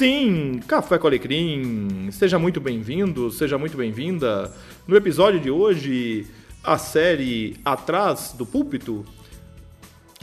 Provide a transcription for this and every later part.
Sim, Café com Alecrim, seja muito bem-vindo, seja muito bem-vinda. No episódio de hoje, a série Atrás do Púlpito,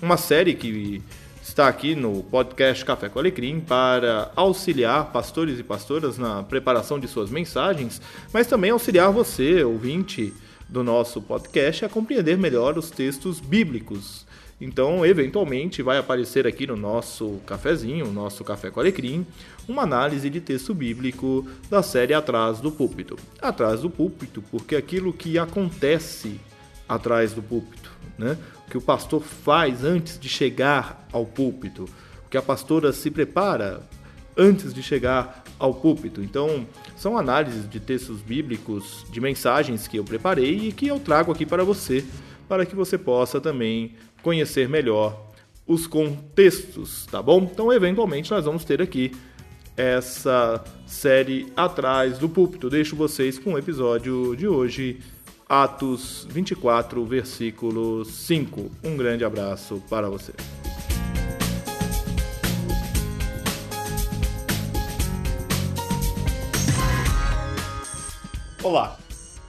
uma série que está aqui no podcast Café com Alecrim para auxiliar pastores e pastoras na preparação de suas mensagens, mas também auxiliar você, ouvinte do nosso podcast, a compreender melhor os textos bíblicos. Então, eventualmente, vai aparecer aqui no nosso cafezinho, nosso Café com Alecrim, uma análise de texto bíblico da série Atrás do Púlpito. Atrás do Púlpito, porque aquilo que acontece atrás do púlpito, né? o que o pastor faz antes de chegar ao púlpito, o que a pastora se prepara antes de chegar ao púlpito. Então, são análises de textos bíblicos, de mensagens que eu preparei e que eu trago aqui para você, para que você possa também conhecer melhor os contextos, tá bom? Então, eventualmente, nós vamos ter aqui essa série atrás do púlpito. Deixo vocês com o episódio de hoje Atos 24, versículo 5. Um grande abraço para você. Olá,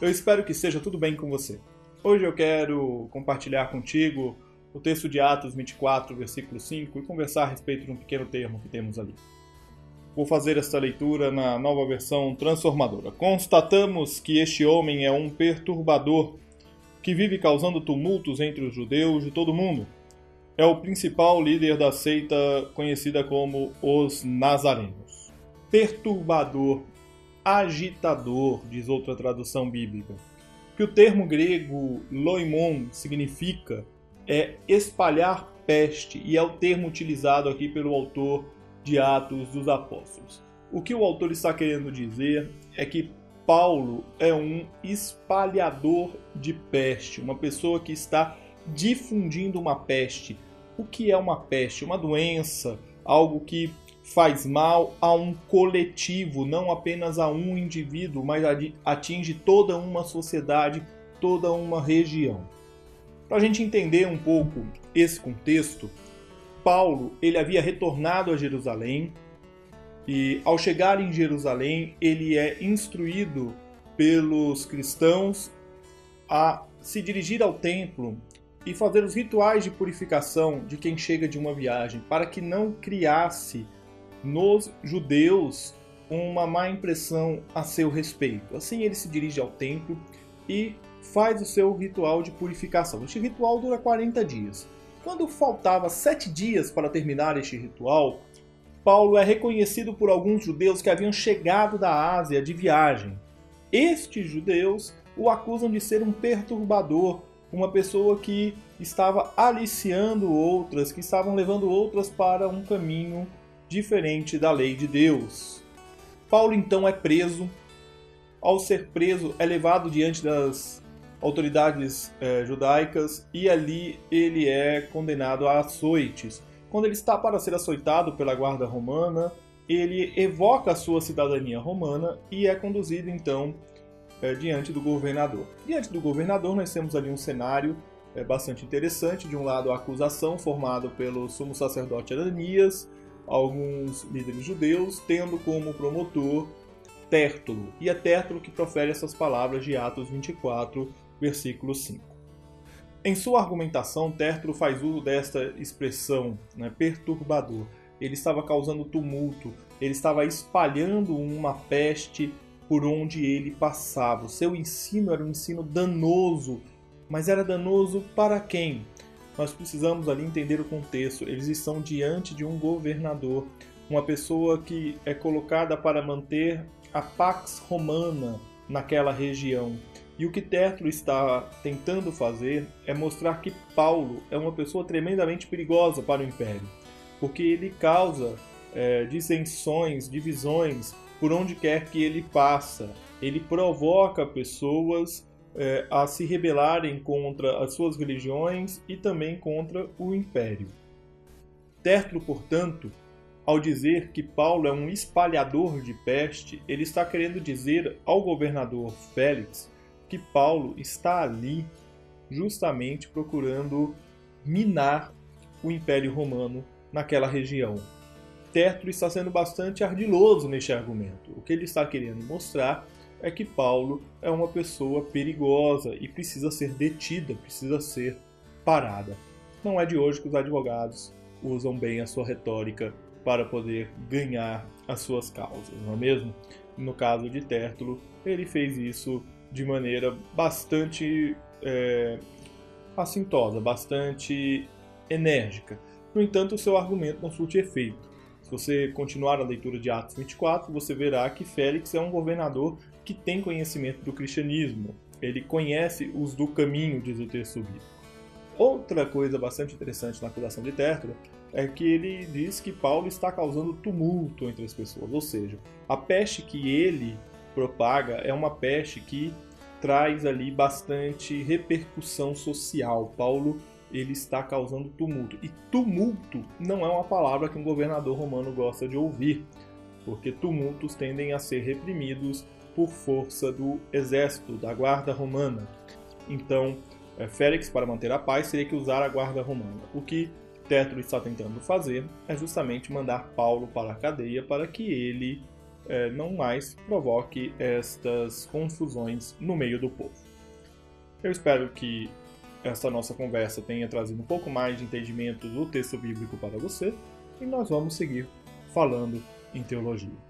eu espero que esteja tudo bem com você. Hoje eu quero compartilhar contigo o texto de Atos 24, versículo 5 e conversar a respeito de um pequeno termo que temos ali. Vou fazer esta leitura na nova versão transformadora. Constatamos que este homem é um perturbador que vive causando tumultos entre os judeus de todo o mundo. É o principal líder da seita conhecida como os Nazarenos. Perturbador, agitador, diz outra tradução bíblica. Que o termo grego loimon significa é espalhar peste e é o termo utilizado aqui pelo autor de Atos dos Apóstolos. O que o autor está querendo dizer é que Paulo é um espalhador de peste, uma pessoa que está difundindo uma peste. O que é uma peste? Uma doença, algo que faz mal a um coletivo, não apenas a um indivíduo, mas atinge toda uma sociedade, toda uma região. Para a gente entender um pouco esse contexto, Paulo ele havia retornado a Jerusalém e ao chegar em Jerusalém ele é instruído pelos cristãos a se dirigir ao templo e fazer os rituais de purificação de quem chega de uma viagem, para que não criasse nos judeus uma má impressão a seu respeito. Assim ele se dirige ao templo e faz o seu ritual de purificação. Este ritual dura 40 dias. Quando faltava sete dias para terminar este ritual, Paulo é reconhecido por alguns judeus que haviam chegado da Ásia de viagem. Estes judeus o acusam de ser um perturbador, uma pessoa que estava aliciando outras, que estavam levando outras para um caminho diferente da lei de Deus. Paulo então é preso. Ao ser preso, é levado diante das autoridades eh, judaicas e ali ele é condenado a açoites. Quando ele está para ser açoitado pela guarda romana, ele evoca a sua cidadania romana e é conduzido então eh, diante do governador. Diante do governador, nós temos ali um cenário eh, bastante interessante. De um lado, a acusação formada pelo sumo sacerdote Ananias, alguns líderes judeus, tendo como promotor Tértulo. E é Tértulo que profere essas palavras de Atos 24, versículo 5. Em sua argumentação, Tértulo faz uso desta expressão, né, perturbador. Ele estava causando tumulto, ele estava espalhando uma peste por onde ele passava. O seu ensino era um ensino danoso, mas era danoso para quem? Nós precisamos ali entender o contexto. Eles estão diante de um governador, uma pessoa que é colocada para manter a pax romana naquela região. E o que Tértulo está tentando fazer é mostrar que Paulo é uma pessoa tremendamente perigosa para o império, porque ele causa é, dissensões, divisões por onde quer que ele passa. Ele provoca pessoas é, a se rebelarem contra as suas religiões e também contra o império. Tértulo, portanto, ao dizer que Paulo é um espalhador de peste, ele está querendo dizer ao governador Félix que Paulo está ali justamente procurando minar o Império Romano naquela região. Tertulo está sendo bastante ardiloso neste argumento. O que ele está querendo mostrar é que Paulo é uma pessoa perigosa e precisa ser detida, precisa ser parada. Não é de hoje que os advogados usam bem a sua retórica para poder ganhar as suas causas, não é mesmo? No caso de Tértulo, ele fez isso de maneira bastante é, assintosa, bastante enérgica. No entanto, o seu argumento não surte efeito. Se você continuar a leitura de Atos 24, você verá que Félix é um governador que tem conhecimento do cristianismo. Ele conhece os do caminho, diz o texto bíblico. Outra coisa bastante interessante na acusação de Tértulo é que ele diz que Paulo está causando tumulto entre as pessoas, ou seja, a peste que ele propaga é uma peste que traz ali bastante repercussão social. Paulo ele está causando tumulto. E tumulto não é uma palavra que um governador romano gosta de ouvir, porque tumultos tendem a ser reprimidos por força do exército, da guarda romana. Então, é, Félix, para manter a paz, teria que usar a guarda romana. O que Tétro está tentando fazer é justamente mandar Paulo para a cadeia para que ele é, não mais provoque estas confusões no meio do povo. Eu espero que essa nossa conversa tenha trazido um pouco mais de entendimento do texto bíblico para você e nós vamos seguir falando em teologia.